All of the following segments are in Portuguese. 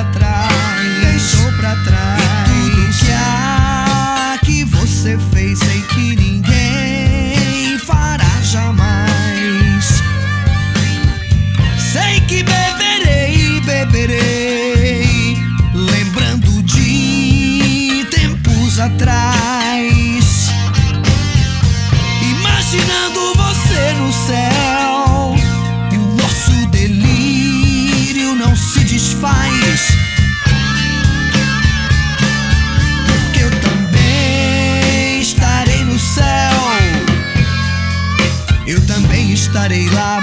pra trás. Deixou pra trás. E tudo que há que você fez e que ninguém. estarei lá.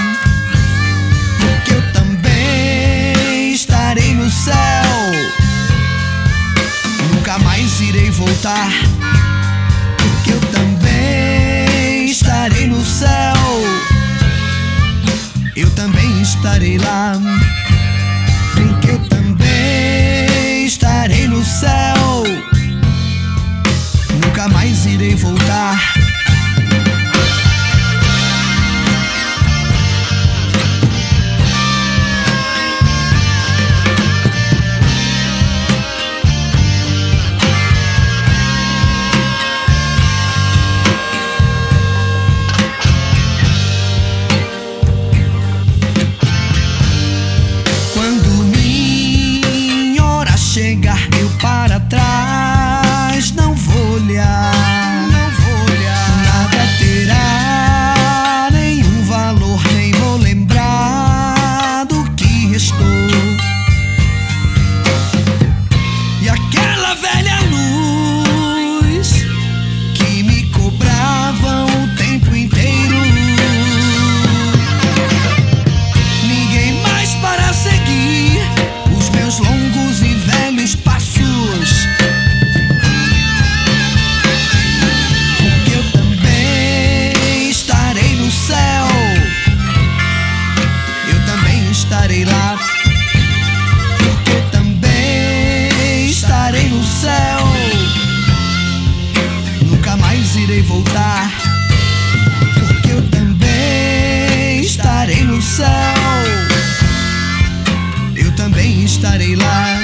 Que eu também estarei no céu. Nunca mais irei voltar. Que eu também estarei no céu. Eu também estarei lá. Que eu também estarei no céu. para trás. Eu também estarei lá.